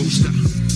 coaster.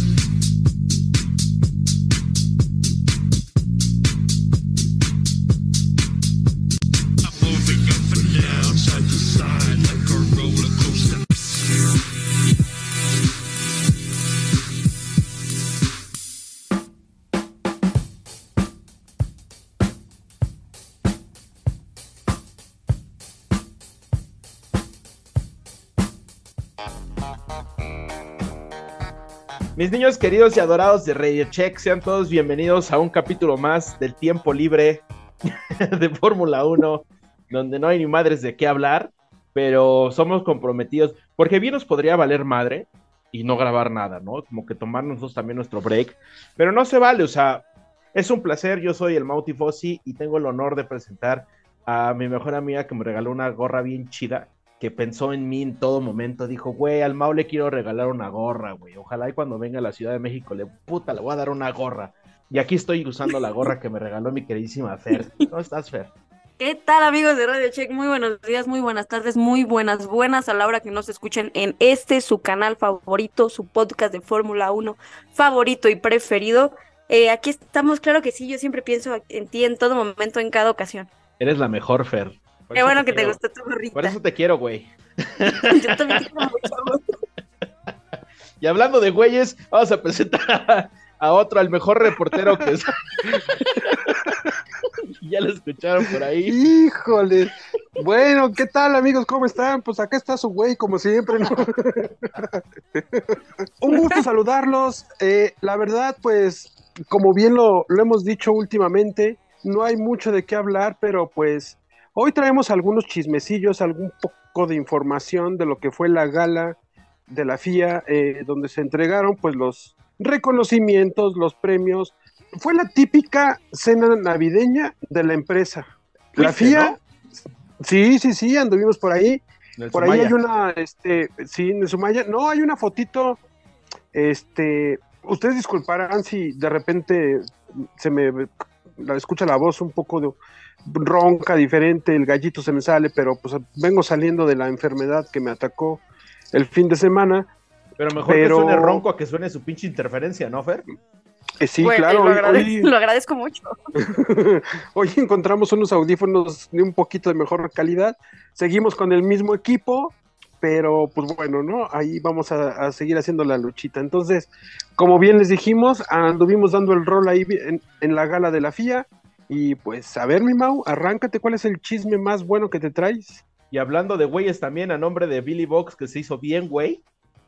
Mis niños queridos y adorados de Radio Check, sean todos bienvenidos a un capítulo más del tiempo libre de Fórmula 1, donde no hay ni madres de qué hablar, pero somos comprometidos, porque bien nos podría valer madre y no grabar nada, ¿no? Como que tomarnos nosotros también nuestro break, pero no se vale, o sea, es un placer, yo soy el Mauti Fossi y tengo el honor de presentar a mi mejor amiga que me regaló una gorra bien chida, que pensó en mí en todo momento, dijo, güey, al Mau le quiero regalar una gorra, güey, ojalá y cuando venga a la Ciudad de México le, puta, le voy a dar una gorra. Y aquí estoy usando la gorra que me regaló mi queridísima Fer. ¿Cómo estás, Fer? ¿Qué tal amigos de Radio Check? Muy buenos días, muy buenas tardes, muy buenas, buenas a la hora que nos escuchen en este, su canal favorito, su podcast de Fórmula 1 favorito y preferido. Eh, aquí estamos, claro que sí, yo siempre pienso en ti en todo momento, en cada ocasión. Eres la mejor, Fer. Qué bueno que te gustó tu gorrita. Por eso te quiero, güey. Yo también te quiero mucho. Y hablando de güeyes, vamos a presentar a, a otro, al mejor reportero que es. ya lo escucharon por ahí. Híjole. Bueno, ¿qué tal amigos? ¿Cómo están? Pues acá está su güey, como siempre, ¿no? Un gusto saludarlos. Eh, la verdad, pues, como bien lo, lo hemos dicho últimamente, no hay mucho de qué hablar, pero pues hoy traemos algunos chismecillos, algún poco de información de lo que fue la gala de la FIA, eh, donde se entregaron pues los reconocimientos, los premios. Fue la típica cena navideña de la empresa. La FIA, sí, sí, sí, anduvimos por ahí. Por ahí hay una, este, sí, en Sumaya, no, hay una fotito, este, ustedes disculparán si de repente se me la escucha la voz un poco de- ronca, diferente, el gallito se me sale, pero pues vengo saliendo de la enfermedad que me atacó el fin de semana. Pero mejor pero- que suene ronco a que suene su pinche interferencia, ¿no, Fer? Eh, sí, claro, lo, hoy- agrade- hoy- lo agradezco mucho. Hoy encontramos unos audífonos de un poquito de mejor calidad. Seguimos con el mismo equipo, pero pues bueno, ¿no? Ahí vamos a, a seguir haciendo la luchita. Entonces, como bien les dijimos, anduvimos dando el rol ahí en, en la gala de la FIA. Y pues, a ver, mi Mau, arráncate, ¿cuál es el chisme más bueno que te traes? Y hablando de güeyes también, a nombre de Billy Box, que se hizo bien, güey.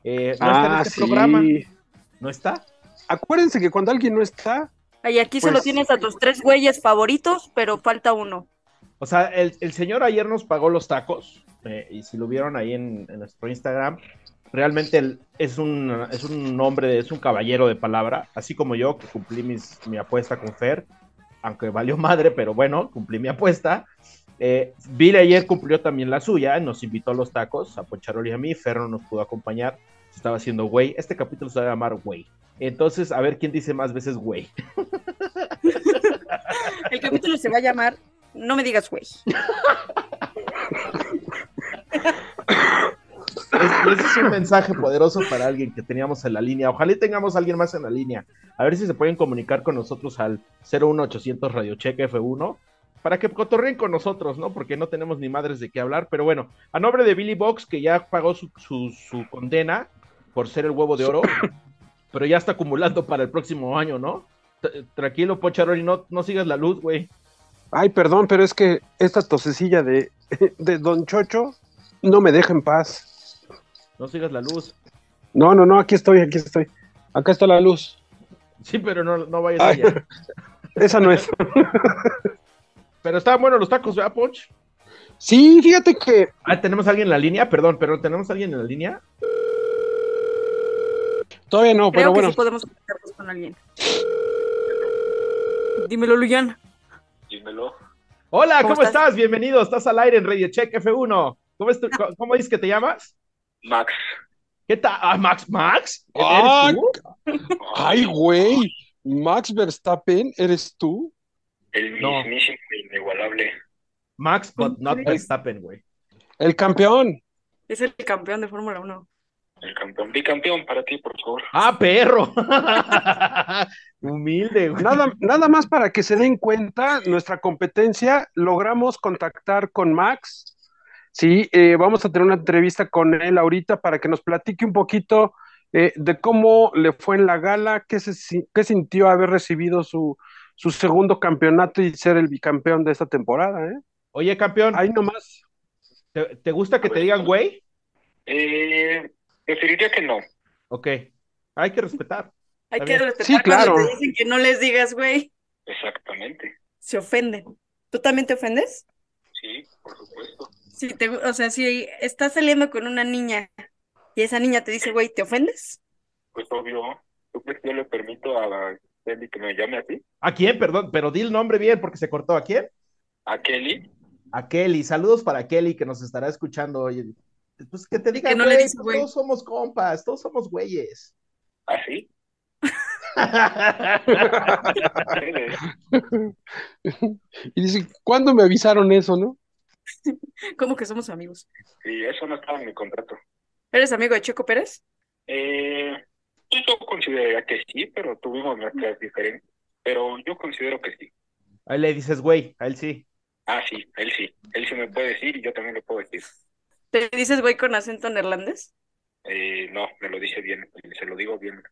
eh, no está en ah, este sí. programa. ¿No está? Acuérdense que cuando alguien no está, Y aquí solo Pues- tienes a tus tres güeyes favoritos, pero falta uno. O sea, el, el señor ayer nos pagó los tacos, eh, y si lo vieron ahí en, en nuestro Instagram, realmente él es un, es un hombre, es un caballero de palabra, así como yo, que cumplí mis, mi apuesta con Fer, aunque valió madre, pero bueno, cumplí mi apuesta. Eh, Bill ayer cumplió también la suya, nos invitó a los tacos, a Poncharoli y a mí, Fer no nos pudo acompañar, se estaba haciendo güey, este capítulo se va a llamar güey. Entonces, a ver quién dice más veces güey. El capítulo se va a llamar No me digas güey. Es- es un mensaje poderoso para alguien que teníamos en la línea. Ojalá tengamos a alguien más en la línea. A ver si se pueden comunicar con nosotros al 01800 Radio Check F1 para que cotorreen con nosotros, ¿no? Porque no tenemos ni madres de qué hablar. Pero bueno, a nombre de Billy Box, que ya pagó su, su- condena por ser el huevo de oro, pero ya está acumulando para el próximo año, ¿no? Tranquilo, Pocharoli, no, no sigas la luz, güey. ay, perdón, pero es que esta tosecilla de, de Don Chocho no me deja en paz. No sigas la luz. No, no, no, aquí estoy, aquí estoy. Acá está la luz. Sí, pero no, no vayas Ay. allá. Esa no es. Pero estaban buenos los tacos, ¿verdad, Ponch? Sí, fíjate que Ah, tenemos a alguien en la línea, perdón, pero tenemos a alguien en la línea. todavía no, Creo pero que bueno. sí podemos conectarnos con alguien. Dímelo, Luyan. Dímelo. Hola, ¿cómo, ¿Cómo estás? estás? Bienvenido, estás al aire en Radio Check F1. ¿Cómo, es tu- co- cómo dices que te llamas? Max. ¿Qué tal? Ah, Max, Max. ¿Eres Ah, tú? Ay, güey. Max Verstappen, ¿eres tú? El No. mismísimo e inigualable. Max, but not Verstappen, güey. El campeón. Es el campeón de Fórmula 1. El campeón. Bicampeón para ti, por favor. ¡Ah, perro! Humilde, güey. Nada, nada más para que se den cuenta, nuestra competencia, logramos contactar con Max. Sí, eh, vamos a tener una entrevista con él ahorita para que nos platique un poquito eh, de cómo le fue en la gala, qué, se, qué sintió haber recibido su, su segundo campeonato y ser el bicampeón de esta temporada. ¿eh? Oye, campeón, Ahí nomás. ¿te, te gusta que te digan güey? Eh, preferiría que no. Ok. Hay que respetar. Hay que respetar Sí, cuando claro. te dicen que no les digas, güey. Exactamente. Se ofenden. ¿Tú también te ofendes? Sí, por supuesto. Si te, o sea, si estás saliendo con una niña y esa niña te dice, güey, ¿te ofendes? Pues obvio. ¿Tú crees que yo le permito a Kelly que me llame así? ¿A quién? Perdón, pero di el nombre bien porque se cortó. ¿A quién? ¿A Kelly? A Kelly. Saludos para Kelly que nos estará escuchando hoy. Pues que te diga, que no le dice pues güey. todos somos compas, todos somos güeyes. ¿Así? Y dice, ¿cuándo me avisaron eso, no? ¿Cómo que somos amigos? Y eso no estaba en mi contrato. ¿Eres amigo de Checo Pérez? Eh, pues yo consideraría que sí, pero tuvimos nuestras diferencias. Pero yo considero que sí. Ahí le dices, güey, a él sí. Ah, sí, él sí. Él sí me puede decir y yo también le puedo decir. ¿Te dices güey con acento neerlandés? Eh, no, me lo dice bien, se lo digo bien.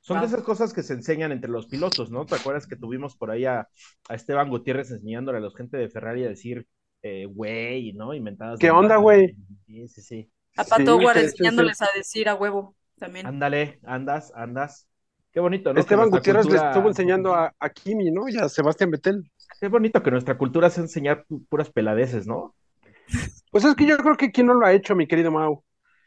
Son de Wow. esas cosas que se enseñan entre los pilotos, ¿no? ¿Te acuerdas que tuvimos por ahí a, a Esteban Gutiérrez enseñándole a la gente de Ferrari a decir, eh, güey, ¿no? Inventadas. ¿Qué onda, güey? Sí, sí, sí. A Pato sí, enseñándoles a decir a huevo también. Ándale, andas, andas. Qué bonito, ¿no? Esteban Gutiérrez le cultura- estuvo enseñando a, a Kimi, ¿no? Y a Sebastián Vettel. Qué bonito que nuestra cultura sea enseñar pu- puras peladeces, ¿no? Pues es que yo creo que quién no lo ha hecho, mi querido Mau.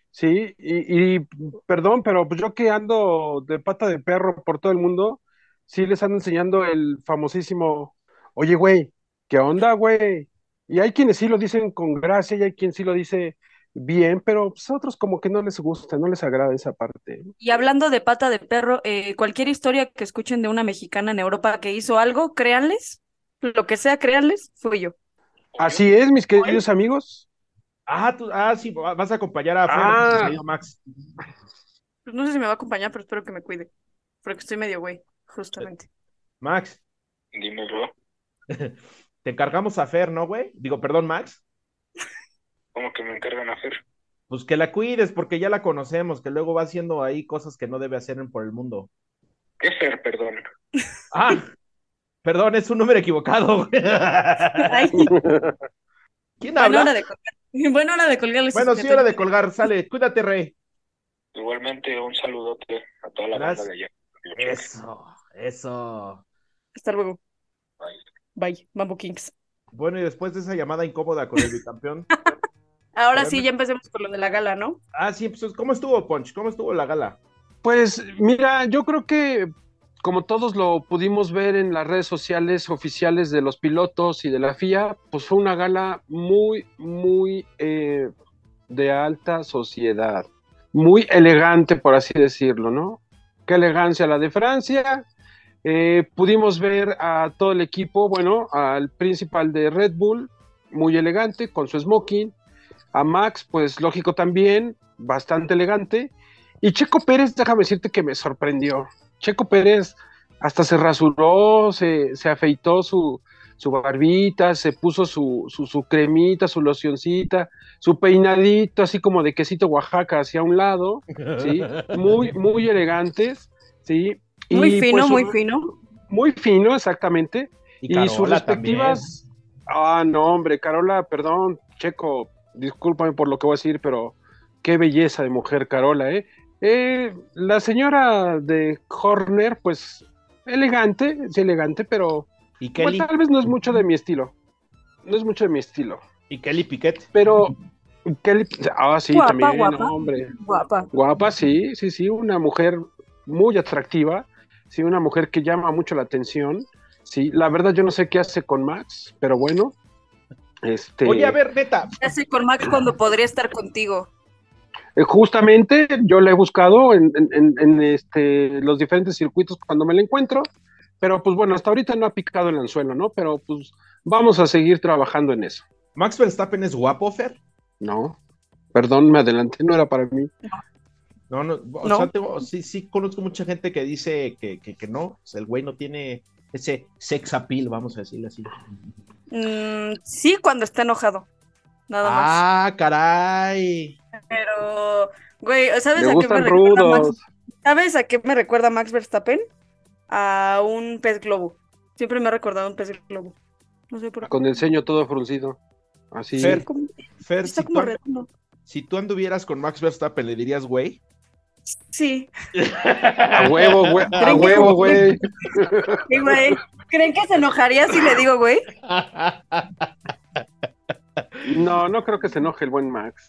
Sí, y, y perdón, pero pues yo que ando de pata de perro por todo el mundo, sí les ando enseñando el famosísimo, oye, güey, ¿qué onda, güey? Y hay quienes sí lo dicen con gracia y hay quien sí lo dice bien, pero pues, a otros como que no les gusta, no les agrada esa parte. Y hablando de pata de perro, eh, cualquier historia que escuchen de una mexicana en Europa que hizo algo, créanles, lo que sea, créanles, fui yo. Así es, mis queridos amigos. Ah, tú, ah, sí, va- vas a acompañar a Fer, Ah. querido Max. Pues no sé si me va a acompañar, pero espero que me cuide. Porque estoy medio güey, justamente. Max, Dímelo. te encargamos a Fer, ¿no, güey? Digo, perdón, Max. ¿Cómo que me encargan a hacer? Pues que la cuides, porque ya la conocemos, que luego va haciendo ahí cosas que no debe hacer en por el mundo. ¿Qué ser, perdón? Ah, perdón, es un número equivocado. Ay, ¿Quién buena habla? hora de colgar. Buena hora de colgarles. Bueno, sí, hora de colgar, sale. Cuídate, Rey. Igualmente, un saludote a toda la Gracias. banda de allá. Eso, eso. Hasta luego. Bye. Bye, Mambo Kings. Bueno, y después de esa llamada incómoda con el bicampeón. Ahora sí, ya empecemos con lo de la gala, ¿no? Ah, sí, pues, ¿cómo estuvo, Punch? ¿Cómo estuvo la gala? Pues mira, yo creo que como todos lo pudimos ver en las redes sociales oficiales de los pilotos y de la FIA, pues fue una gala muy, muy eh, de alta sociedad, muy elegante, por así decirlo, ¿no? Qué elegancia la de Francia. Eh, pudimos ver a todo el equipo, bueno, al principal de Red Bull, muy elegante, con su smoking. A Max, pues lógico también, bastante elegante. Y Checo Pérez, déjame decirte que me sorprendió. Checo Pérez hasta se rasuró, se, se afeitó su, su barbita, se puso su, su, su cremita, su locioncita, su peinadito así como de quesito Oaxaca hacia un lado, ¿sí? Muy, muy elegantes, ¿sí? Muy Y, fino, pues, muy fino. Muy fino, exactamente. Y, Y, sus Carola respectivas. Ah, no, hombre, Carola, perdón, Checo, discúlpame por lo que voy a decir, pero qué belleza de mujer, Carola, ¿eh? Eh, la señora de Horner, pues elegante, sí, elegante, pero. Y pues, Kelly, tal vez no es mucho de mi estilo. No es mucho de mi estilo. y Kelly Piquet. Pero, Kelly, ah, sí, Guapa, también, guapa. no, hombre. Guapa. Guapa, sí, sí, sí, una mujer muy atractiva, sí, una mujer que llama mucho la atención. Sí, la verdad yo no sé qué hace con Max, pero bueno. Este, Oye, a ver, neta, ¿Qué hace con Max cuando podría estar contigo? eh, justamente yo la he buscado en, en- en- en, este, los diferentes circuitos cuando me la encuentro, pero pues bueno, hasta ahorita no ha picado el anzuelo, ¿no? Pero pues vamos a seguir trabajando en eso, Max Verstappen es guapo, Fer. ¿no? Perdón, me adelanté, no era para mí. No, no, o ¿No? sea, tengo- sí, sí conozco mucha gente que dice que, que, que no, o sea, el güey no tiene ese sex appeal, vamos a decirle así. Mm, sí, cuando está enojado. Nada más. Ah, caray. Pero, güey, ¿sabes a qué me recuerda Max? ¿Sabes a qué me recuerda Max Verstappen? A un pez globo. Siempre me ha recordado a un pez globo. No sé por qué. Con el ceño todo fruncido. Así. Fer, Fer, Está si como tú, redondo. si tú anduvieras con Max Verstappen, ¿le dirías güey? Sí, A huevo, güey. A ¿Creen que- huevo, güey. sí, güey. ¿Creen que se enojaría si le digo, güey? No, no creo que se enoje el buen Max.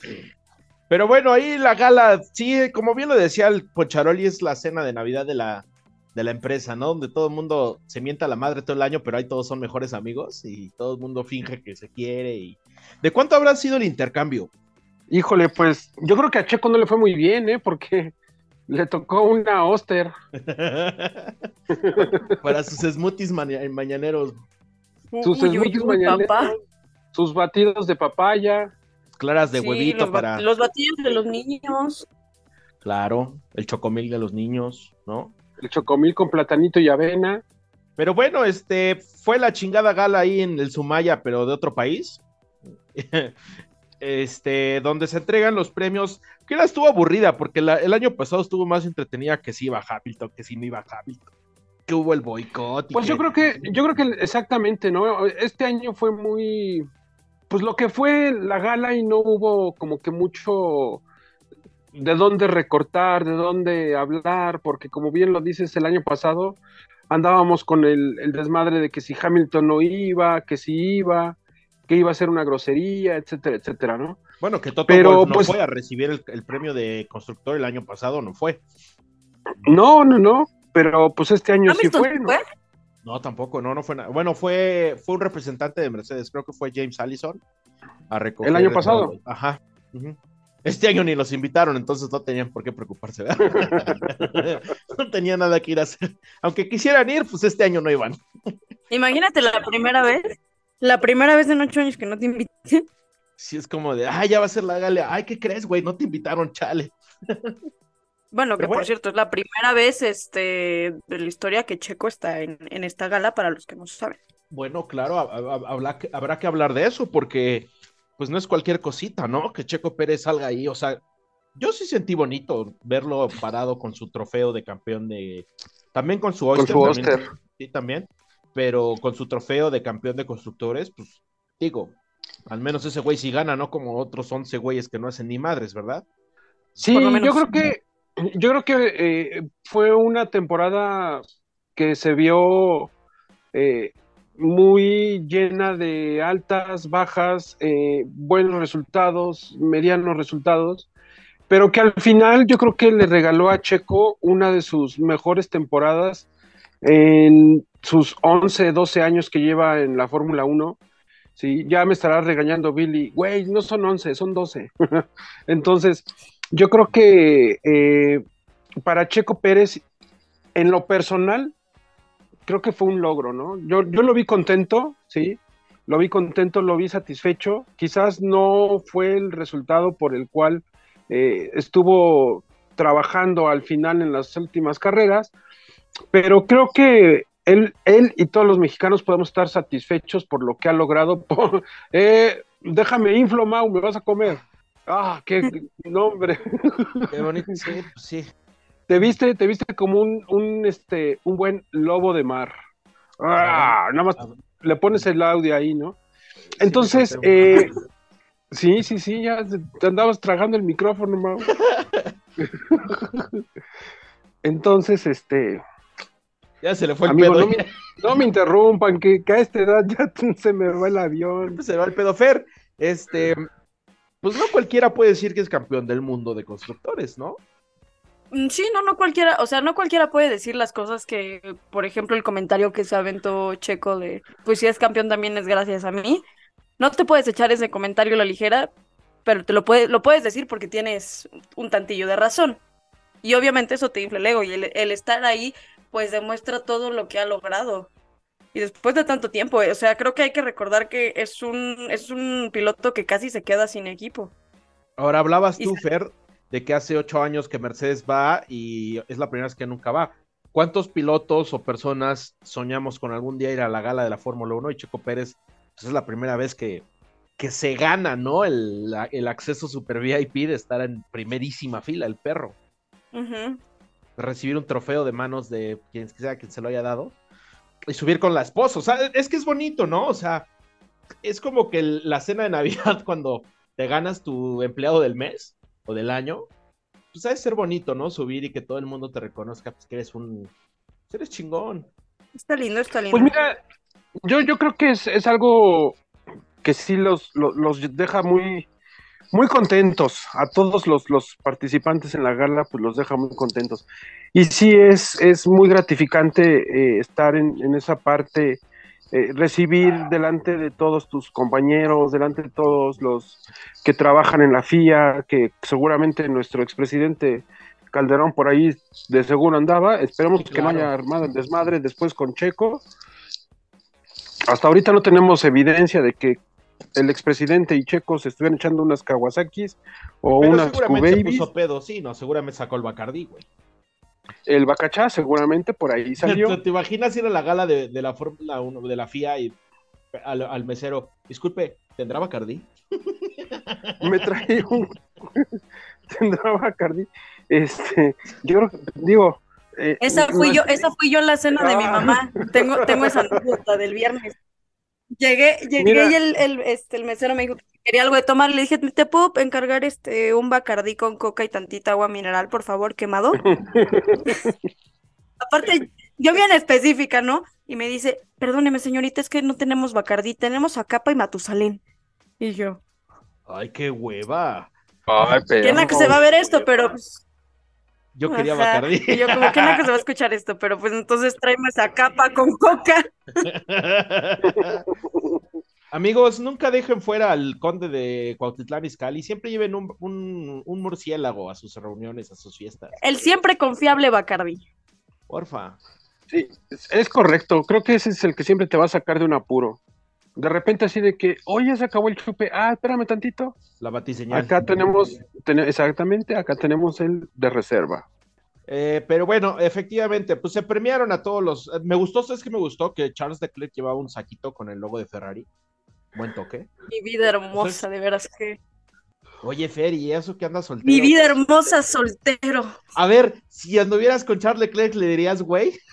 Pero bueno, ahí la gala, sí, como bien lo decía el Poncharoli, es la cena de Navidad de la, de la empresa, ¿no? Donde todo el mundo se mienta a la madre todo el año, pero ahí todos son mejores amigos y todo el mundo finge que se quiere. y ¿De cuánto habrá sido el intercambio? Híjole, pues yo creo que a Checo no le fue muy bien, ¿eh? Porque le tocó una Oster. Para sus smoothies maña- mañaneros, Sus Uy, smoothies uy, mañaneros, papá. sus batidos de papaya. claras de Sí, huevito los, para, los batidos de los niños. claro, el chocomil de los niños, ¿no? El chocomil con platanito y avena. Pero bueno, este fue la chingada gala ahí en el Sumaya, pero de otro país. Este, donde se entregan los premios, que era estuvo aburrida, porque la- el año pasado estuvo más entretenida que si iba Hamilton, que si no iba Hamilton, que hubo el boicot. y Pues yo creo que, yo creo que exactamente, ¿no? Este año fue muy, pues lo que fue la gala y no hubo como que mucho de dónde recortar, de dónde hablar, porque como bien lo dices, el año pasado andábamos con el, el desmadre de que si Hamilton no iba, que si iba, que iba a ser una grosería, etcétera, etcétera, ¿no? Bueno, que Toto pero, no pues- fue a recibir el, el premio de constructor el año pasado, no fue. No, no, no, pero pues este año sí ¿Hamilton fue, ¿no? fue? No, tampoco, no, no fue nada. Bueno, fue, fue un representante de Mercedes, creo que fue James Allison, a recoger. El año pasado. Ajá. Este año ni los invitaron, entonces no tenían por qué preocuparse, ¿verdad? no tenía nada que ir a hacer. Aunque quisieran ir, pues este año no iban. Imagínate la primera vez. La primera vez en ocho años que no te invité. Sí, es como de, ay, ya va a ser la gala. Ay, ¿qué crees, güey? No te invitaron, chale. Bueno, que bueno. por cierto, es la primera vez este, de la historia que Checo está en, en esta gala, para los que no saben. Bueno, claro, ha- ha- habrá que, habrá que hablar de eso, porque pues no es cualquier cosita, ¿no? Que Checo Pérez salga ahí. O sea, yo sí sentí bonito verlo parado con su trofeo de campeón de. También con su Con Oyster. también. Sí, también. Pero con su trofeo de campeón de constructores, pues digo, al menos ese güey sí gana, ¿no? Como otros 11 güeyes que no hacen ni madres, ¿verdad? Sí, yo creo que yo creo que eh, fue una temporada que se vio eh, muy llena de altas, bajas, eh, buenos resultados, medianos resultados, pero que al final yo creo que le regaló a Checo una de sus mejores temporadas en sus 11, 12 años que lleva en la Fórmula 1. Sí, ya me estará regañando Billy, güey, no son 11, son 12. Entonces, yo creo que eh, para Checo Pérez, en lo personal, creo que fue un logro, ¿no? Yo, yo lo vi contento, sí, lo vi contento, lo vi satisfecho. Quizás no fue el resultado por el cual eh, estuvo trabajando al final en las últimas carreras, pero creo que él, él y todos los mexicanos podemos estar satisfechos por lo que ha logrado. Por- eh, déjame inflo, Mau, me vas a comer. Ah, qué nombre. Qué bonito, sí, pues sí. Te viste, te viste como un, un, este, un buen lobo de mar. Ah, nada más le pones el audio ahí, ¿no? Entonces, Sí, eh, sí, sí, sí, ya te andabas tragando el micrófono, Mau. Entonces, este, Ya se le fue el amigo, pedo. no me, no me interrumpan, que, que a esta edad ya se me va el avión. se va el pedo Fer. Este, pues no cualquiera puede decir que es campeón del mundo de constructores, ¿no? Mm, Sí, no, no cualquiera, o sea, no cualquiera puede decir las cosas que, por ejemplo, el comentario que se aventó Checo de, pues si es campeón también es gracias a mí. No te puedes echar ese comentario a la ligera, pero te lo puedes, lo puedes decir porque tienes un tantillo de razón. Y obviamente eso te infla el ego y el, el estar ahí, pues demuestra todo lo que ha logrado. Y después de tanto tiempo, eh, o sea, creo que hay que recordar que es un, es un piloto que casi se queda sin equipo. Ahora hablabas tú, se- Fer, de que hace ocho años que Mercedes va y es la primera vez que nunca va. ¿Cuántos pilotos o personas soñamos con algún día ir a la gala de la Fórmula 1 y Checo Pérez pues es la primera vez que, que se gana, ¿no? El, el acceso super VIP de estar en primerísima fila, el perro. Recibir un trofeo de manos de quien sea quien se lo haya dado y subir con la esposa. O sea, es que es bonito, ¿no? O sea, es como que el- la cena de Navidad cuando te ganas tu empleado del mes o del año, pues ha de ser bonito, ¿no? Subir y que todo el mundo te reconozca, pues que eres un... pues, eres chingón. Está lindo, está lindo. Pues mira, yo, yo creo que es, es algo que sí los, los, los deja muy, muy contentos. A todos los, los participantes en la gala, pues los deja muy contentos. Y sí es, es muy gratificante eh, estar en, en esa parte, eh, recibir delante de todos tus compañeros, delante de todos los que trabajan en la FIA, que seguramente nuestro expresidente Calderón por ahí de seguro andaba. Esperemos que no haya armado el desmadre después con Checo. Hasta ahorita no tenemos evidencia de que el expresidente y Checo se estuvieran echando unas Kawasaki's o Pero unas seguramente puso pedo, sí, no, seguramente sacó el Bacardí, güey. El Bacachá seguramente por ahí salió. ¿Te, te imaginas ir a la gala de, de la Fórmula 1, de la FIA y al, al mesero, disculpe, ¿tendrá Bacardí? me trae un tendrá Bacardi. Este, yo digo, eh, Esa fui no- yo, esa fui yo la cena de mi Ah. mamá. Tengo, tengo esa anécdota del viernes. Llegué, llegué Mira. y el, el, este, el mesero me dijo que quería algo de tomar. Le dije, ¿te puedo encargar este un bacardí con coca y tantita agua mineral, por favor, quemado? Aparte, yo bien específica, ¿no? Y me dice, perdóneme, señorita, es que no tenemos bacardí, tenemos Acapa y Matusalén. Y yo, Ay, qué hueva. Ay, pero- qué naco se va a ver esto, pero pues, Yo quería ajá. Bacardí. Y yo como que naco se va a escuchar esto, pero pues entonces tráeme esa capa con coca. Amigos, nunca dejen fuera al conde de Cuautitlán Izcalli. Siempre lleven un, un- un murciélago a sus reuniones, a sus fiestas. El siempre confiable Bacardí. Porfa. Sí, es, es correcto. Creo que ese es el que siempre te va a sacar de un apuro. De repente así de que, oye, se acabó el chupe. Ah, espérame tantito. La batiseñal. Acá tenemos, tene- exactamente, acá tenemos el de reserva. Eh, pero bueno, efectivamente, pues se premiaron a todos los. Me gustó, ¿sabes qué me gustó? Que Charles Leclerc llevaba un saquito con el logo de Ferrari. Buen toque. Mi vida hermosa, de veras que. Oye, Fer, ¿y eso que andas soltero? Mi vida hermosa soltero. A ver, si anduvieras con Charles Leclerc, ¿le dirías, güey?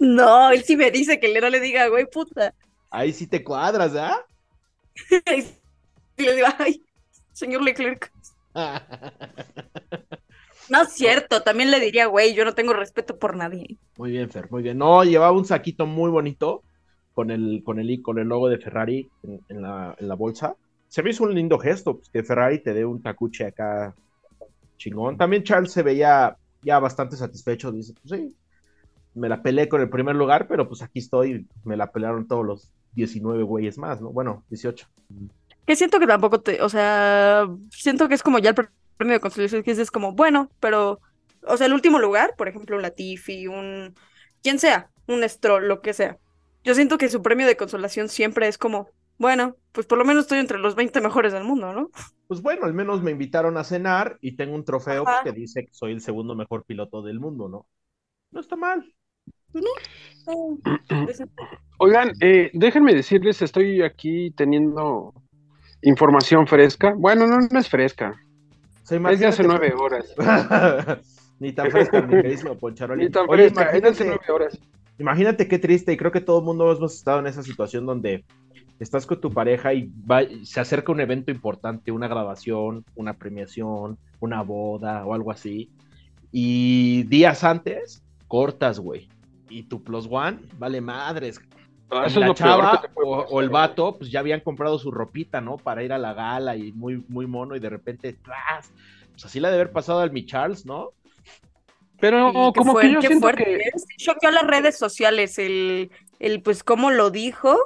No, él sí me dice que le no le diga, güey, puta. Ahí sí te cuadras, ¿ah? Y le digo, ay, señor Leclerc. No es cierto, también le diría, güey, yo no tengo respeto por nadie. Muy bien, Fer, muy bien. No, llevaba un saquito muy bonito con el, con el, con el logo de Ferrari en, en la, en la bolsa. Se me hizo un lindo gesto, pues, que Ferrari te dé un tacuche acá chingón. También Charles se veía ya bastante satisfecho. Dice, pues sí, me la peleé con el primer lugar, pero pues aquí estoy. Me la pelearon todos los 19 güeyes más, ¿no? Bueno, 18. Que siento que tampoco te, o sea, siento que es como ya el pre- premio de consolación, que es como, bueno, pero, o sea, el último lugar, por ejemplo, un Latifi, un, quien sea, un Stroll, lo que sea. Yo siento que su premio de consolación siempre es como, bueno, pues por lo menos estoy entre los 20 mejores del mundo, ¿no? Pues bueno, al menos me invitaron a cenar y tengo un trofeo Ajá. que dice que soy el segundo mejor piloto del mundo, ¿no? No está mal. Oigan, eh, déjenme decirles, estoy aquí teniendo información fresca. Bueno, no, no es fresca, O sea, es de hace nueve horas. Ni tan fresca, mi queridísimo Poncharoli. Ni tan Oye, fresca, es de hace imagínate, nueve horas. imagínate qué triste, y creo que todo el mundo hemos estado en esa situación donde estás con tu pareja y va- se acerca un evento importante, una grabación, una premiación, una boda o algo así, y días antes cortas, güey. Y tu plus one vale madres. Ah, Eso es la lo chava peor o, pasar. o el vato, pues ya habían comprado su ropita, ¿no? Para ir a la gala y muy, muy mono, y de repente, ¡tras! Pues así la de haber pasado al mi Charles, ¿no? Pero qué como fuer- que yo qué siento fuerte, que. Sí choqueó las redes sociales, el, el pues cómo lo dijo.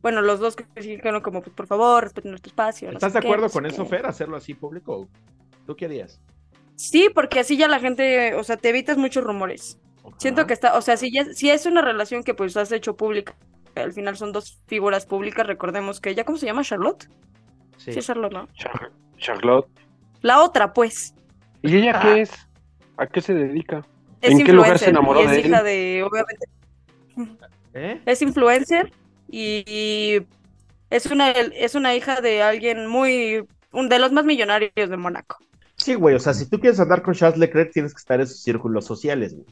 Bueno, los dos que dijeron como, pues por favor, respeten nuestro espacio. no ¿Estás sé de acuerdo con eso, qué. Fer, hacerlo así público? ¿Tú qué harías? Sí, porque así ya la gente, o sea, te evitas muchos rumores. Siento que está, o sea, si, ya, si es una relación que pues has hecho pública, al final son dos figuras públicas, recordemos que ella, ¿cómo se llama? Charlotte. Sí. Sí, es Charlotte, ¿no? Char- Charlotte, La otra, pues. ¿Y ella Ah. qué es? ¿A qué se dedica? Es ¿En qué lugar se enamoró y es de él? hija de, obviamente, ¿Eh? es influencer y, y es una es una hija de alguien muy un de los más millonarios de Mónaco. Sí, güey, o sea, si tú quieres andar con Charles Leclerc, tienes que estar en esos círculos sociales, güey.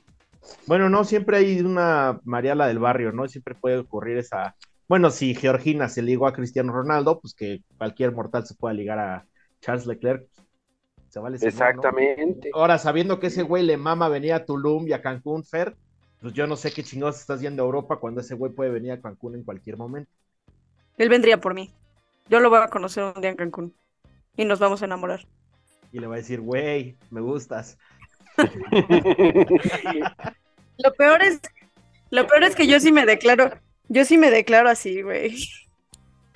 Bueno, no, siempre hay una Mariala del barrio, ¿no? Siempre puede ocurrir esa. Bueno, si Georgina se ligó a Cristiano Ronaldo, pues que cualquier mortal se pueda ligar a Charles Leclerc. pues, Se vale. Exactamente. Ahora, sabiendo que ese güey le mama venir a Tulum y a Cancún, Fer, pues yo no sé qué chingados estás yendo a Europa cuando ese güey puede venir a Cancún en cualquier momento. Él vendría por mí. Yo lo voy a conocer un día en Cancún y nos vamos a enamorar. Y le va a decir, güey, me gustas. Lo peor es lo peor es que yo sí me declaro, yo sí me declaro así, güey.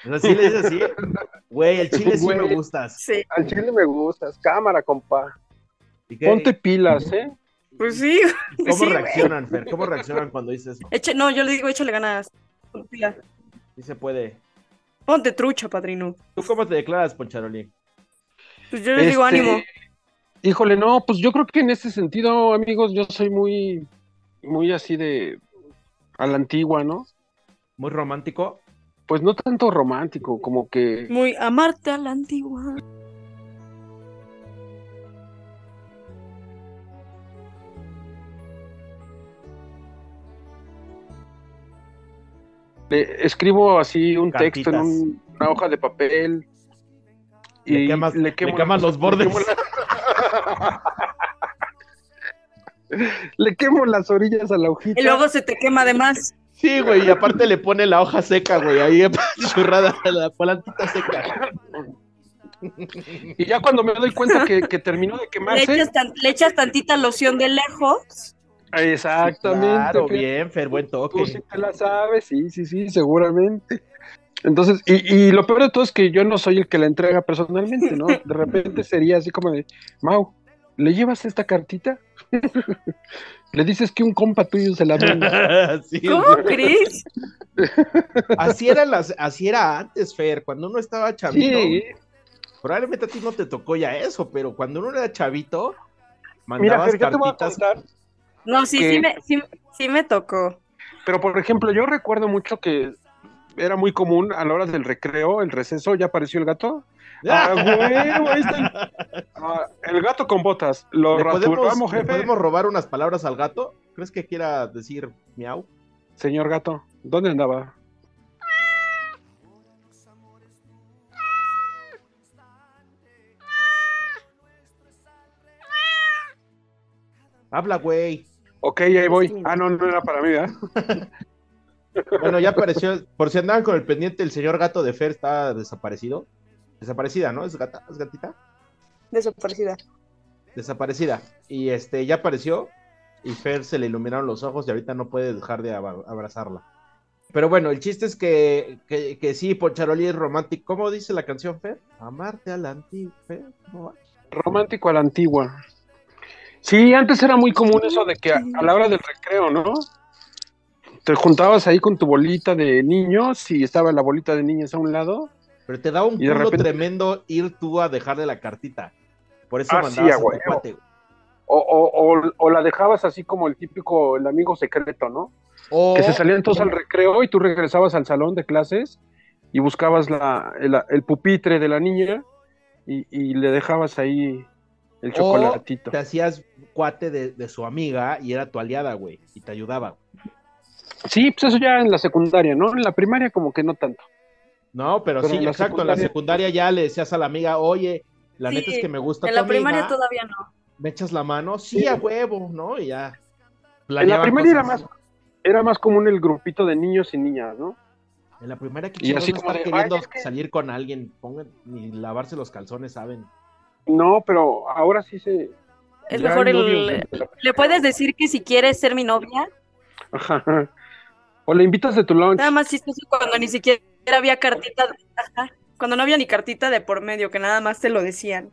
O sea, sí le dices así, güey, el chile sí me gustas. Sí, Al chile me gustas. Cámara, compa. ¿Y qué? Ponte pilas, ¿eh? pues sí. ¿Cómo sí, güey. reaccionan, Fer? ¿Cómo reaccionan cuando dices eso? Eche- no, yo le digo, échale ganas. Ponte Sí se puede. Ponte trucha, padrino. ¿Tú cómo te declaras, Poncharoli? Pues yo les digo Este, ánimo. Híjole, no, pues yo creo que en ese sentido, amigos, yo soy muy, muy así de a la antigua, ¿no? ¿Muy romántico? Pues no tanto romántico, como que Muy amarte a la antigua. le escribo así un texto en un- una hoja de papel Le y quemas- le quemo quemas los bordes. Le quemo, la- Le quemo las orillas a la hojita. Y luego se te quema de más. Sí, güey, y aparte le pone la hoja seca, güey, ahí churrada, la plantita seca. Y ya cuando me doy cuenta que, que terminó de Le quemarse, echas, tan- le echas tantita loción de lejos. exactamente. Claro, bien, Fer, buen Tú sí toque. te la sabes, sí, sí, sí, seguramente. Entonces, y, y lo peor de todo es que yo no soy el que la entrega personalmente, ¿no? De repente sería así como de, Mau, ¿le llevas esta cartita? Le dices que un compa tuyo se la manda. Sí, ¿Cómo crees? así, era las, así era antes, Fer, cuando uno estaba chavito. Sí, Probablemente a ti no te tocó ya eso, pero cuando uno era chavito, mira, mandabas Fer, yo te voy a cartitas. No, sí, Que- sí me, sí, sí me tocó. pero por ejemplo, yo recuerdo mucho que era muy común a la hora del recreo, el receso, ¿ya apareció el gato? Ah, huevo, ahí está el, Ah, el gato con botas. Lo ¿Le podemos, le jefe. podemos robar unas palabras al gato? ¿Crees que quiera decir miau? Señor gato, ¿dónde andaba? Habla, güey. Ok, ahí voy. Sí. Ah, no, no era para mí, ¿verdad? Bueno, ya apareció. Por si andaban con el pendiente, el señor gato de Fer está desaparecido. Desaparecida, ¿no? ¿Es gata? ¿Es gatita? Desaparecida. Desaparecida. Y este, ya apareció. Y Fer se le iluminaron los ojos y ahorita no puede dejar de abrazarla. Pero bueno, el chiste es que, que, que sí, Poncharoli es romántico. ¿Cómo dice la canción, Fer? Amarte a la antigua. Fer, ¿cómo va? Romántico a la antigua. Sí, antes era muy común eso de que a, a la hora del recreo, ¿no? Te juntabas ahí con tu bolita de niños y estaba la bolita de niñas a un lado. Pero te da un culo repente- tremendo ir tú a dejarle la cartita. Por eso Ah, sí, mandabas a a tu huevo. cuate. O, o, o, o la dejabas así como el típico, el amigo secreto, ¿no? Que se salían todos al recreo y tú regresabas al salón de clases y buscabas la, el, el pupitre de la niña y, y le dejabas ahí el o chocolatito. te hacías cuate de, de su amiga y era tu aliada, güey. Y te ayudaba. Sí, pues eso ya en la secundaria, ¿no? En la primaria como que no tanto. No, pero, Pero sí, en la exacto. En la secundaria- ya le decías a la amiga, oye, la Sí, neta es que me gusta En tu la primaria amiga, todavía no. me echas la mano, sí, a huevo, ¿no? Y ya. En la primaria era más, era más común el grupito de niños y niñas, ¿no? En la primaria que Y así no como están de, queriendo "Ay, es que-" salir con alguien, pongan, ni lavarse los calzones, saben. No, pero ahora sí se... Es ya mejor el... ¿Le puedes decir que si quieres ser mi novia? Ajá. O le invitas de tu lunch. Nada más chistoso cuando ni siquiera había cartita. Ajá. Cuando no había ni cartita de por medio, que nada más te lo decían.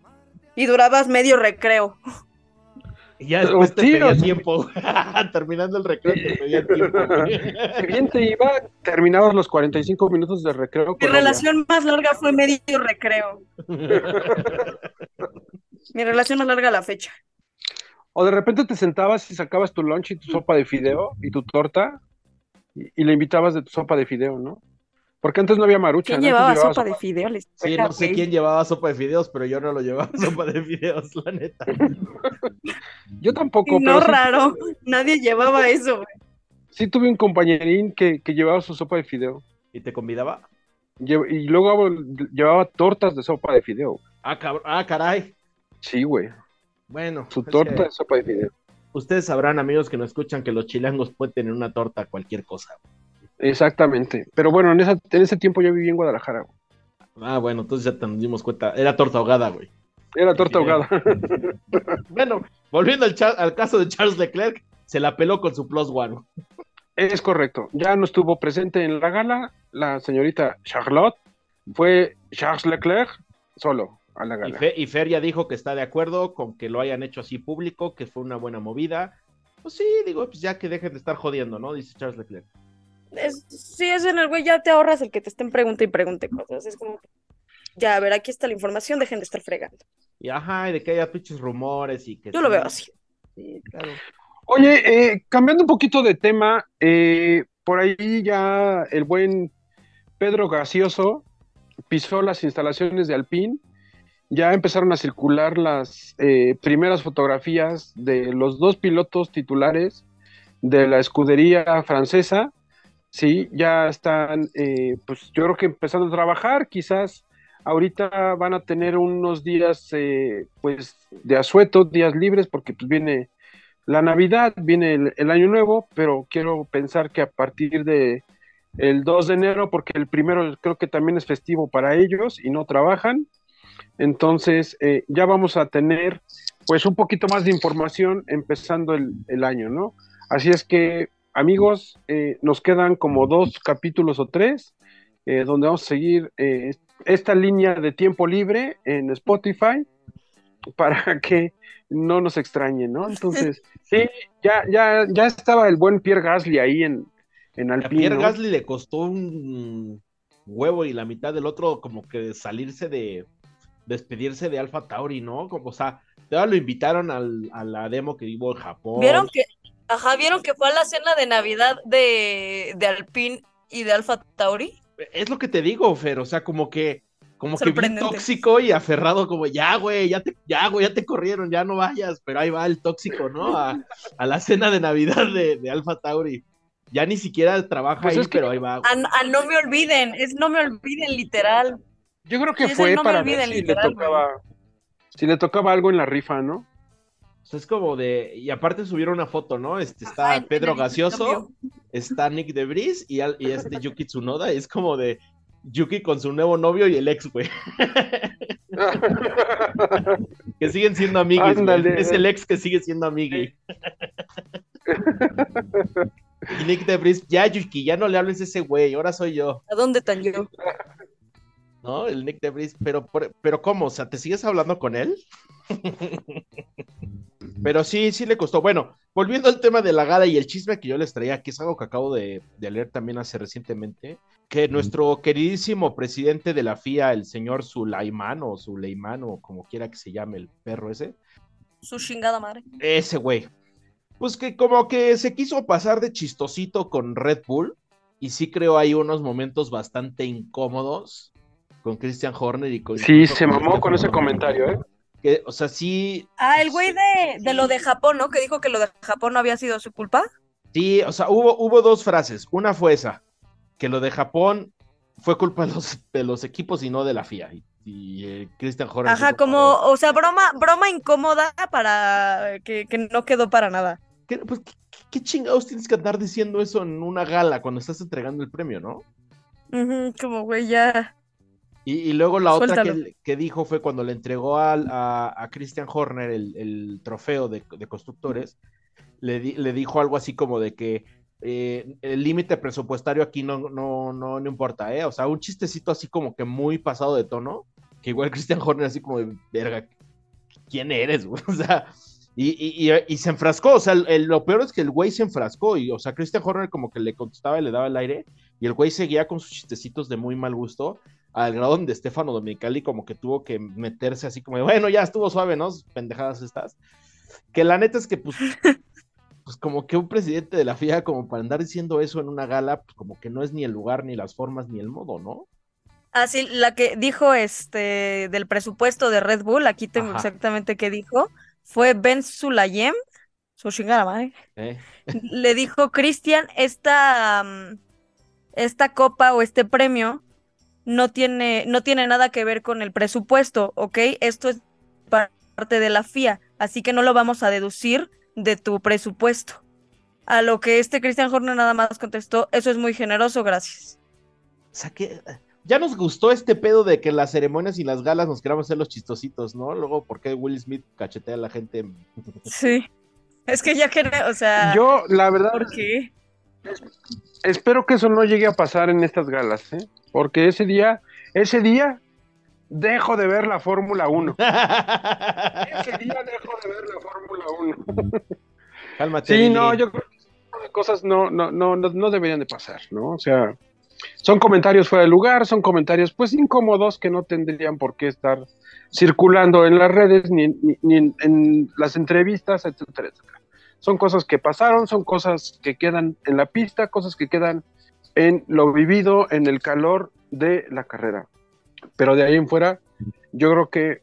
Y durabas medio recreo. Y ya después te pedía tiempo. Terminando el recreo te pedía tiempo. bien te iba, terminabas los 45 minutos de recreo. Mi relación más larga fue medio recreo. Mi relación más larga a la fecha. O de repente te sentabas y sacabas tu lunch y tu sopa de fideo y tu torta y, y le invitabas de tu sopa de fideo, ¿no? Porque antes no había maruchan. ¿Quién llevaba sopa de fideo? Les Sí, no sé güey. quién llevaba sopa de fideos, pero yo no lo llevaba sopa de fideos, la neta. Yo tampoco, No pero sí, raro, nadie llevaba eso. güey. sí tuve un compañerín que, que llevaba su sopa de fideo. ¿Y te convidaba? Y luego llevaba tortas de sopa de fideo. Ah, cabr- ah caray. Sí, güey. Bueno, Su torta que de sopa de fideo. ustedes sabrán, amigos que nos escuchan, que los chilangos pueden tener una torta cualquier cosa. Exactamente. Pero bueno, en, esa, en ese tiempo yo viví en Guadalajara. güey. Ah, bueno, entonces ya te dimos cuenta. Era torta ahogada, güey. Era torta ahogada. Bueno, volviendo al, al caso de Charles Leclerc, se la peló con su plus one. Es correcto. Ya no estuvo presente en la gala la señorita Charlotte. Fue Charles Leclerc solo a la Y, gala. Fe- y Fer ya dijo que está de acuerdo con que lo hayan hecho así público, que fue una buena movida. Pues sí, digo, pues ya que dejen de estar jodiendo, ¿no? Dice Charles Leclerc. Es, sí, es en el güey, ya te ahorras el que te estén pregunte y pregunte cosas. Es como, ya, a ver, aquí está la información, dejen de estar fregando. Y ajá, y de que haya pinches rumores y que. Yo lo veo así. Sí, claro. Oye, eh, cambiando un poquito de tema, eh, por ahí ya el buen Pedro Gaseoso pisó las instalaciones de Alpine. Ya empezaron a circular las eh, primeras fotografías de los dos pilotos titulares de la escudería francesa. Sí, ya están, eh, pues yo creo que empezando a trabajar, quizás ahorita van a tener unos días, eh, pues, de asueto, días libres, porque pues viene la Navidad, viene el, Año Nuevo, pero quiero pensar que a partir de el 2 de enero, porque el primero creo que también es festivo para ellos y no trabajan, entonces eh, ya vamos a tener pues un poquito más de información empezando el año, ¿no? Así es que amigos, eh, nos quedan como dos capítulos o tres, eh, donde vamos a seguir eh, esta línea de tiempo libre en Spotify para que no nos extrañen, ¿no? Entonces, sí, ya, ya, ya estaba el buen Pierre Gasly ahí en, en A Alpine, Pierre ¿no? Gasly le costó un huevo y la mitad del otro, como que salirse de. despedirse de Alpha Tauri, ¿no? Como, o sea, todavía lo invitaron al- a la demo que vivo en Japón. ¿Vieron que, ajá, vieron que fue a la cena de Navidad de, de Alpine y de Alfa Tauri? Es lo que te digo, Fer, o sea, como que. Como que bien tóxico y aferrado, como ya, güey, ya te, ya, güey, ya te corrieron, ya no vayas, pero ahí va el tóxico, ¿no? A, a la cena de Navidad de, de Alpha Tauri. Ya ni siquiera trabaja Pues ahí, es que- pero ahí va. A, a no me olviden, es no me olviden, literal. Yo creo que fue no para olviden, ver si le literal, tocaba, si le tocaba algo en la rifa, ¿no? O sea, es como de. Y aparte subieron una foto, ¿no? Este está Pedro Gaseoso, está Nick de Vries y, al- y este Yuki Tsunoda. y es como de Yuki con su nuevo novio y el ex, güey. Que siguen siendo amiguis. Es el ex que sigue siendo amigui. y Nick de Vries, ya Yuki, ya no le hables a ese güey, ahora soy yo. ¿A dónde tan yo? ¿No? El Nick de Vries, pero, por- pero ¿cómo? O sea, ¿te sigues hablando con él? pero sí, sí le costó. Bueno, volviendo al tema de la gala y el chisme que yo les traía, que es algo que acabo de, de leer también hace recientemente, que nuestro queridísimo presidente de la FIA, el señor Sulaimán o Suleimán o como quiera que se llame el perro ese, Su chingada madre. ese güey, pues que como que se quiso pasar de chistosito con Red Bull y sí creo hay unos momentos bastante incómodos con Christian Horner y con... Sí, se mamó con ese comentario, ¿eh? Que, o sea, sí, Ah, el güey de, de lo de Japón, ¿no? Que dijo que lo de Japón no había sido su culpa. sí, o sea, hubo, hubo dos frases. Una fue esa, que lo de Japón fue culpa de los, de los equipos y no de la FIA. Y, y, eh, Christian Horner... Ajá, como, o sea, broma, broma incómoda para que, que no quedó para nada. ¿Qué, pues, ¿qué, qué chingados tienes que andar diciendo eso en una gala cuando estás entregando el premio, no? Como güey, ya. Y, y luego la otra Suéltalo. que, que dijo fue cuando le entregó al- a, a Christian Horner el, el trofeo de, de constructores, le, di- le dijo algo así como de que eh, el límite presupuestario aquí no, no, no, no importa, ¿eh? O sea, un chistecito así como que muy pasado de tono, que igual Christian Horner así como de, verga, ¿quién eres? güey?" O sea, y, y- y- y se enfrascó, o sea, el- el- lo peor es que el güey se enfrascó, y, o sea, Christian Horner como que le contestaba y le daba el aire, y el güey seguía con sus chistecitos de muy mal gusto, al grado donde Stefano Dominicali como que tuvo que meterse así como, bueno, ya estuvo suave, ¿no? Pendejadas estas. Que la neta es que, pues, pues como que un presidente de la FIA, como para andar diciendo eso en una gala, pues como que no es ni el lugar, ni las formas, ni el modo, ¿no? Así, la que dijo este del presupuesto de Red Bull, aquí tengo Ajá. exactamente qué dijo, fue Ben Sulayem, su chingada madre, ¿Eh? le dijo, Cristian, esta, mm, esta copa o este premio no tiene, no tiene nada que ver con el presupuesto, ¿ok? Esto es parte de la FIA, así que no lo vamos a deducir de tu presupuesto. A lo que este Christian Horner nada más contestó, eso es muy generoso, gracias. O sea que ya nos gustó este pedo de que las ceremonias y las galas nos queramos hacer los chistositos, ¿no? Luego, ¿por qué Will Smith cachetea a la gente? Sí. Es que ya que, o sea, Yo, la verdad, ¿por qué? espero que eso no llegue a pasar en estas galas, ¿eh? Porque ese día, ese día, dejo de ver la Fórmula 1. Ese día dejo de ver la Fórmula 1. Cálmate. Sí, no, yo creo que cosas no, no, no, no, no deberían de pasar, ¿no? O sea, son comentarios fuera de lugar, son comentarios pues incómodos que no tendrían por qué estar circulando en las redes ni, ni- ni en, en las entrevistas, etcétera, etcétera. Son cosas que pasaron, son cosas que quedan en la pista, cosas que quedan en lo vivido, en el calor de la carrera. Pero de ahí en fuera, yo creo que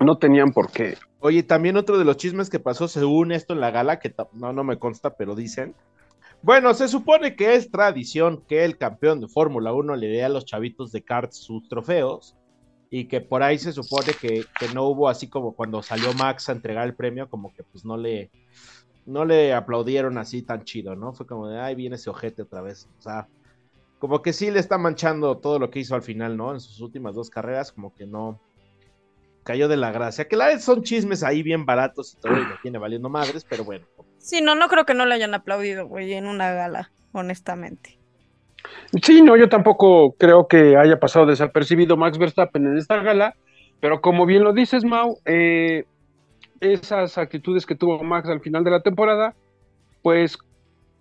no tenían por qué. Oye, también otro de los chismes que pasó según esto en la gala, que no, no me consta, pero dicen. Bueno, se supone que es tradición que el campeón de Fórmula 1 le dé a los chavitos de karts sus trofeos y que por ahí se supone que, que no hubo así como cuando salió Max a entregar el premio, como que pues no le, no le aplaudieron así tan chido, ¿no? Fue como de, ay, viene ese ojete otra vez. O sea, como que sí le está manchando todo lo que hizo al final, ¿no? En sus últimas dos carreras, como que no cayó de la gracia. Que la vez son chismes ahí bien baratos y todo, y lo tiene valiendo madres, pero bueno. Sí, no, no creo que no le hayan aplaudido, güey, en una gala, honestamente. Sí, no, yo tampoco creo que haya pasado desapercibido Max Verstappen en esta gala, pero como bien lo dices, Mau, eh, esas actitudes que tuvo Max al final de la temporada, pues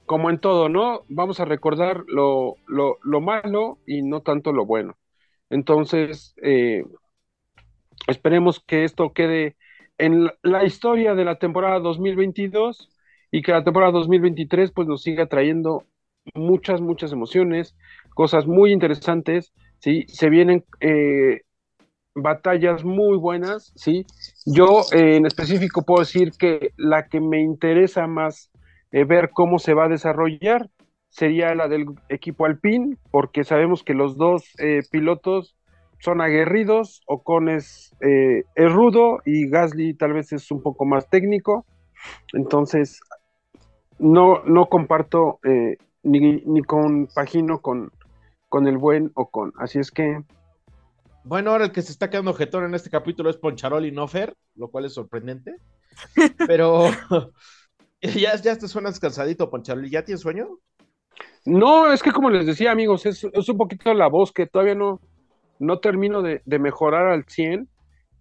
como en todo, ¿no? Vamos a recordar lo, lo, lo malo y no tanto lo bueno. Entonces, eh, esperemos que esto quede en la- la historia de la temporada 2022 y que la temporada 2023 pues nos siga trayendo muchas, muchas emociones, cosas muy interesantes, ¿sí? Se vienen eh, batallas muy buenas, ¿sí? Yo eh, en específico puedo decir que la que me interesa más eh, ver cómo se va a desarrollar sería la del equipo Alpine, porque sabemos que los dos eh, pilotos son aguerridos, Ocon es, es rudo y Gasly tal vez es un poco más técnico, entonces no, no comparto ni, ni compagino con, con el buen Ocon, así es que Bueno, ahora el que se está quedando jetón en este capítulo es Poncharoli no Fer, lo cual es sorprendente. Pero ya, ya te suenas cansadito, Poncharoli. ¿Ya tienes sueño? No, es que como les decía, amigos, es, es un poquito la voz que todavía no, no termino de, de mejorar al 100.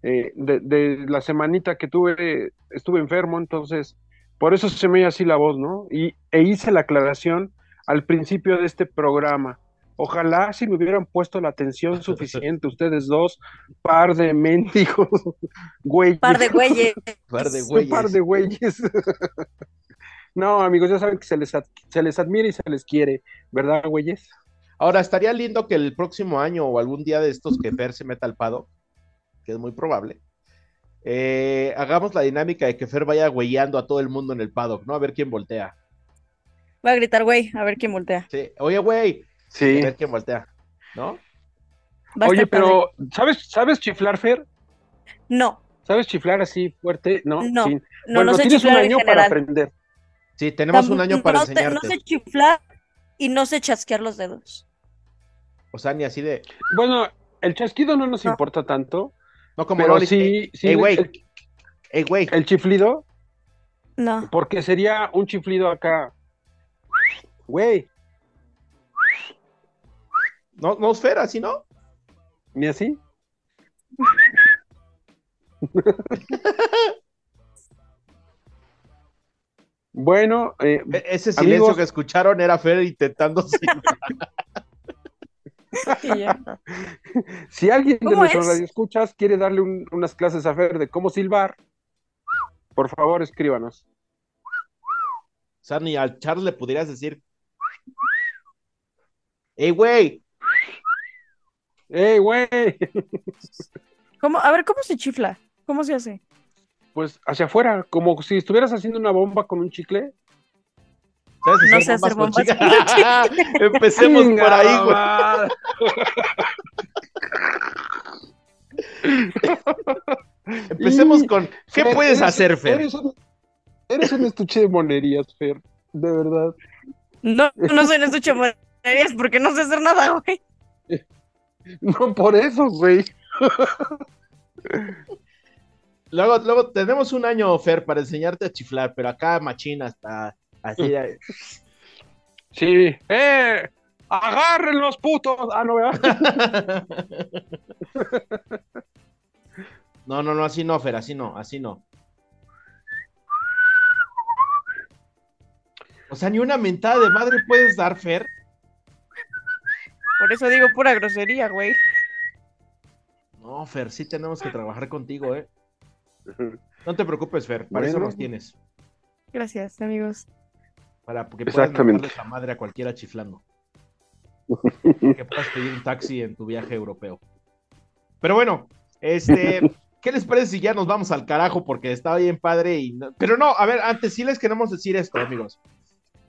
eh, de, de la semanita que tuve, estuve enfermo, entonces por eso se me oye así la voz, ¿no? Y, e hice la aclaración al principio de este programa. Ojalá si me hubieran puesto la atención suficiente ustedes dos, par de mendigos, güeyes. Par de güeyes. Par de Un güeyes. par de güeyes. no, amigos, ya saben que se les, se les admira y se les quiere, ¿verdad, güeyes? Ahora, estaría lindo que el próximo año o algún día de estos que Fer se meta al pado, que es muy probable, eh, hagamos la dinámica de que Fer vaya güeyando a todo el mundo en el paddock, ¿no? A ver quién voltea. Va a gritar, güey, a ver quién voltea. Sí. Oye, güey, Sí. a ver quién voltea, ¿no? Oye, padre. pero ¿sabes, ¿sabes chiflar, Fer? No, ¿Sabes chiflar así fuerte? No. No, Sí. no, bueno, no sé tienes un año para aprender. Sí, tenemos Tam- un año para no sé- enseñarte. no sé chiflar y no sé chasquear los dedos. O sea, ni así de. Bueno, el chasquido no nos No. importa tanto, No como pero sí, sí Ey, güey. el, Ey, güey. el chiflido, No. porque sería un chiflido acá. Güey, No, no es Fer, así, ¿no? ni así. bueno, eh, E- ese silencio Amigos. que escucharon era Fer intentando. silbar. Y. Si alguien de ¿Cómo nuestros es? radioescuchas quiere darle un- unas clases a Fer de cómo silbar, por favor escríbanos. O sea, ni al Charles le pudieras decir. ¡Ey, güey! ¡Ey, güey! ¿Cómo? A ver, ¿cómo se chifla? ¿Cómo se hace? Pues hacia afuera, como si estuvieras haciendo una bomba con un chicle. ¿Sabes No sé hacer con bombas con Empecemos por ahí, güey. Empecemos Y- con. ¿Qué Fer, puedes eres- hacer, Fer? Eres un, eres un estuche de monerías, Fer. De verdad. No, no soy en estuche monerías porque no sé hacer nada, güey. No por eso, güey. Luego, luego tenemos un año, Fer, para enseñarte a chiflar, pero acá machina hasta así. Sí. ¡Eh! ¡Agarren los putos! Ah, no, ¿verdad? No, no, no, así no, Fer, así no, así no. O sea, ni una mentada de madre puedes dar, Fer. Por eso digo pura grosería, güey. No, Fer, sí tenemos que trabajar contigo, ¿eh? No te preocupes, Fer, para eso nos tienes. Gracias, amigos. Para que puedas mandarle esa madre a cualquiera chiflando. que puedas pedir un taxi en tu viaje europeo. Pero bueno, este, ¿qué les parece si ya nos vamos al carajo? Porque está bien padre y no- pero no, a ver, antes sí les queremos decir esto, amigos.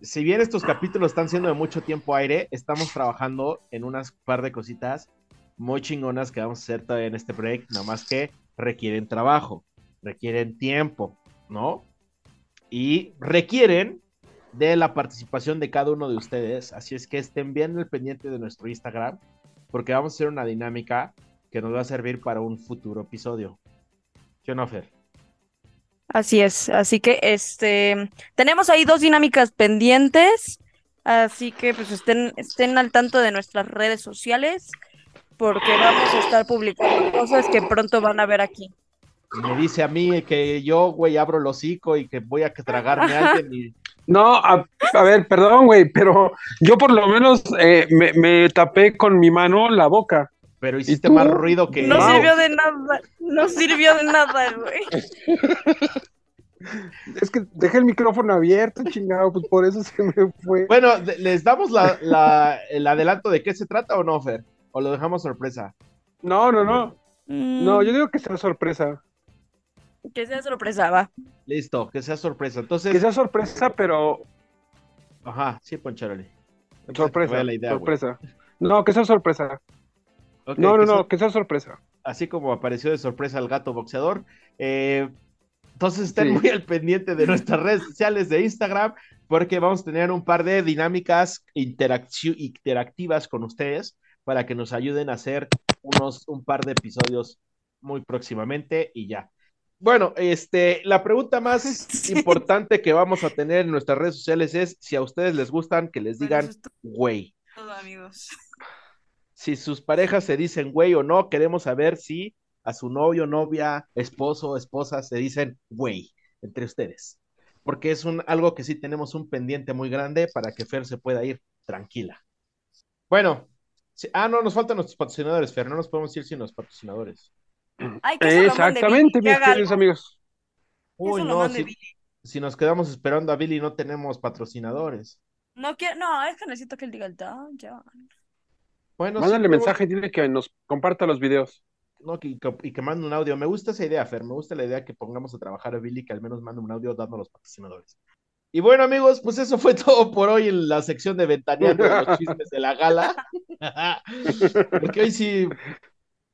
Si bien estos capítulos están siendo de mucho tiempo aire, estamos trabajando en unas par de cositas muy chingonas que vamos a hacer todavía en este break, nada más que requieren trabajo, requieren tiempo, ¿no? Y requieren de la participación de cada uno de ustedes. Así es que estén bien al pendiente de nuestro Instagram, porque vamos a hacer una dinámica que nos va a servir para un futuro episodio. ¿Qué no, Fer? Así es, así que este tenemos ahí dos dinámicas pendientes, así que pues estén, estén al tanto de nuestras redes sociales, porque vamos a estar publicando cosas que pronto van a ver aquí. Me dice a mí que yo, güey, abro el hocico y que voy a tragarme a alguien y No, a, a ver, perdón, güey, pero yo por lo menos eh, me, me tapé con mi mano la boca. Pero hiciste más ruido que No Wow. sirvió de nada, no sirvió de nada, güey. Es que dejé el micrófono abierto, chingado, pues por eso se me fue. Bueno, ¿les damos la, la- el adelanto de qué se trata o no, Fer? ¿O lo dejamos sorpresa? No, no, no. Mm, No, yo digo que sea sorpresa. que sea sorpresa, va. Listo, que sea sorpresa. Entonces, Que sea sorpresa, pero ajá, sí, Poncharoli. sorpresa. la idea, güey. sorpresa. No, que sea sorpresa. No, no, que no, sea- que sea sorpresa. así como apareció de sorpresa el gato boxeador. Eh, entonces estén Sí. muy al pendiente de nuestras redes sociales de Instagram, porque vamos a tener un par de dinámicas interactivas con ustedes para que nos ayuden a hacer unos un par de episodios muy próximamente y ya. Bueno, este, la pregunta más Sí. importante que vamos a tener en nuestras redes sociales es si a ustedes les gustan que les digan güey. todo, amigos. Si sus parejas se dicen güey o no, queremos saber si a su novio, novia, esposo, esposa se dicen güey entre ustedes. Porque es un, algo que sí tenemos un pendiente muy grande para que Fer se pueda ir tranquila. Bueno, sí- ah, no, nos faltan nuestros patrocinadores, Fer, no nos podemos ir sin los patrocinadores. Ay, que Exactamente, Billy, mis queridos amigos. Uy, no, si, si nos quedamos esperando a Billy no tenemos patrocinadores. No quiero, no, es que necesito que él diga el ya. Bueno, Mándale mensaje y dile que nos comparta los videos. No, que- que- y que mande un audio. Me gusta esa idea, Fer. Me gusta la idea que pongamos a trabajar a Billy, que al menos mande un audio dando los patrocinadores. Y bueno, amigos, pues eso fue todo por hoy en la sección de Ventaneando de los chismes de la gala. Porque hoy sí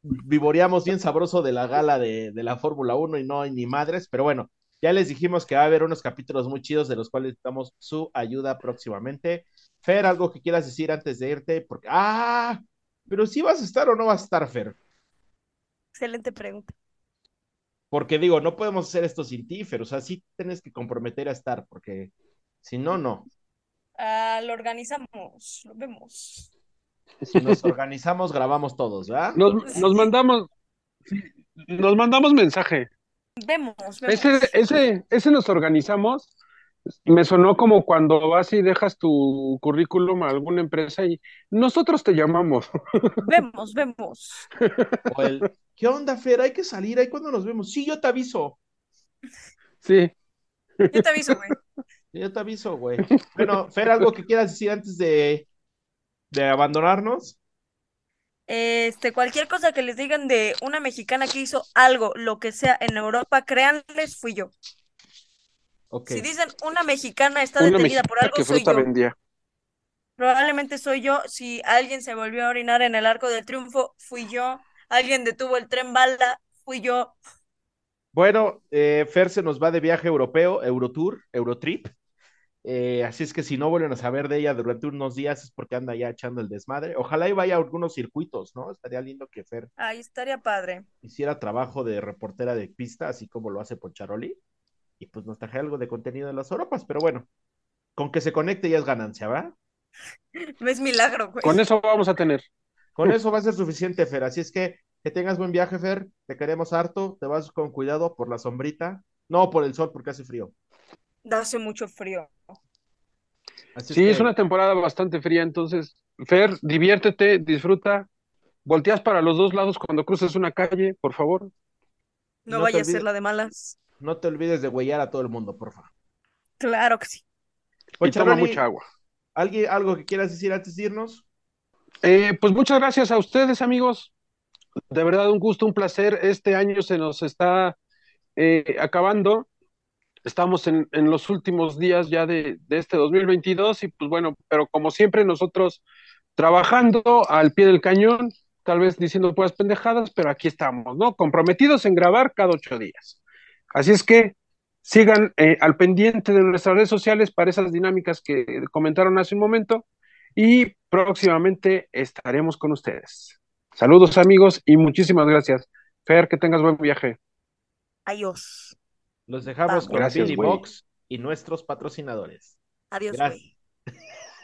vivoreamos bien sabroso de la gala de, de la Fórmula 1 y no hay ni madres, pero bueno, ya les dijimos que va a haber unos capítulos muy chidos de los cuales necesitamos su ayuda próximamente. Fer, algo que quieras decir antes de irte, porque, ah, pero si vas a estar o no vas a estar, Fer. Excelente pregunta. Porque digo, no podemos hacer esto sin ti, Fer. O sea, sí tienes que comprometer a estar, porque si no, no. Ah, lo organizamos, lo vemos. Si nos organizamos, grabamos todos, ¿verdad? Nos, nos mandamos, sí, nos mandamos mensaje. Vemos, vemos. Ese, ese, ese nos organizamos Me sonó como cuando vas y dejas tu currículum a alguna empresa y nosotros te llamamos. Vemos, vemos. O el, ¿qué onda, Fer? Hay que salir, ¿ahí cuando nos vemos? Sí, yo te aviso. Sí. Yo te aviso, güey. Yo te aviso, güey. Bueno, Fer, ¿algo que quieras decir antes de, de abandonarnos? Este, cualquier cosa que les digan de una mexicana que hizo algo, lo que sea en Europa, créanles, fui yo. Si dicen una mexicana está Una detenida por algo, que soy fruta yo. vendía. Probablemente soy yo. Si alguien se volvió a orinar en el Arco del Triunfo, fui yo. Alguien detuvo el tren balda, fui yo. Bueno, eh, Fer se nos va de viaje europeo, Eurotour, Eurotrip. Eh, así es que si no vuelven a saber de ella durante unos días es porque anda ya echando el desmadre. Ojalá y vaya a algunos circuitos, ¿no? Estaría lindo que Fer Ahí estaría padre. hiciera trabajo de reportera de pista, así como lo hace Poncharoli, y pues nos traje algo de contenido en las Europas, pero bueno, con que se conecte ya es ganancia, ¿va? No es milagro, güey. Con eso vamos a tener. Con eso va a ser suficiente, Fer, así es que que tengas buen viaje, Fer, te queremos harto, te vas con cuidado por la sombrita, no por el sol porque hace frío. Hace mucho frío. Así Sí, que, es una temporada bastante fría, entonces, Fer, diviértete, disfruta. Volteas para los dos lados cuando cruces una calle, por favor. No, No vaya a ser la de malas. No te olvides de huellar a todo el mundo, por favor. Claro que sí. Y toma mucha agua. ¿alguien, ¿algo que quieras decir antes de irnos? Eh, pues muchas gracias a ustedes, amigos. De verdad, un gusto, un placer. Este año se nos está eh, acabando. Estamos en, en los últimos días ya de, de este 2022 y pues bueno, pero como siempre nosotros trabajando al pie del cañón, tal vez diciendo puras pendejadas, pero aquí estamos, ¿no? Comprometidos en grabar cada ocho días. Así es que sigan eh, al pendiente de nuestras redes sociales para esas dinámicas que comentaron hace un momento y próximamente estaremos con ustedes. Saludos amigos y muchísimas gracias. Fer, que tengas buen viaje. Adiós. Los dejamos Vamos. con Gracias, Billy güey. Box y nuestros patrocinadores. Adiós, Gracias. güey.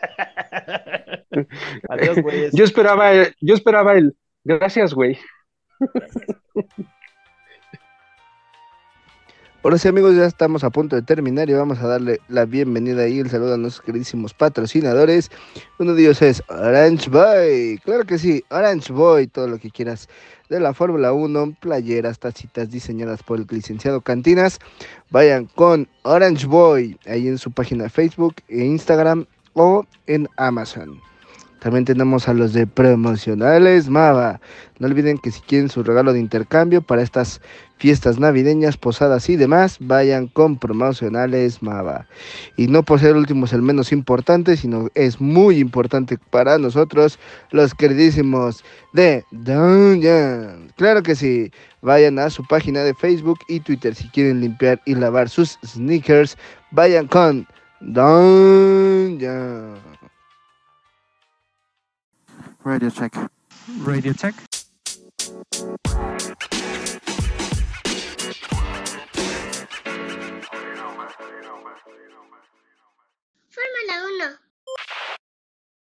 Adiós, güeyes. Yo esperaba, yo esperaba el gracias, güey. Gracias. Ahora sí, amigos, ya estamos a punto de terminar y vamos a darle la bienvenida y el saludo a nuestros queridísimos patrocinadores. Uno de ellos es Orange Boy. Claro que sí, Orange Boy, todo lo que quieras de la Fórmula 1, playeras, tacitas diseñadas por el licenciado Cantinas. Vayan con Orange Boy ahí en su página Facebook e Instagram o en Amazon. También tenemos a los de promocionales Mava. No olviden que si quieren su regalo de intercambio para estas fiestas navideñas, posadas y demás, vayan con promocionales Mava. Y no por ser últimos el menos importante, sino es muy importante para nosotros, los queridísimos de Dungeon. Claro que sí, vayan a su página de Facebook y Twitter si quieren limpiar y lavar sus sneakers, vayan con Dungeon. Radio check. Radio check.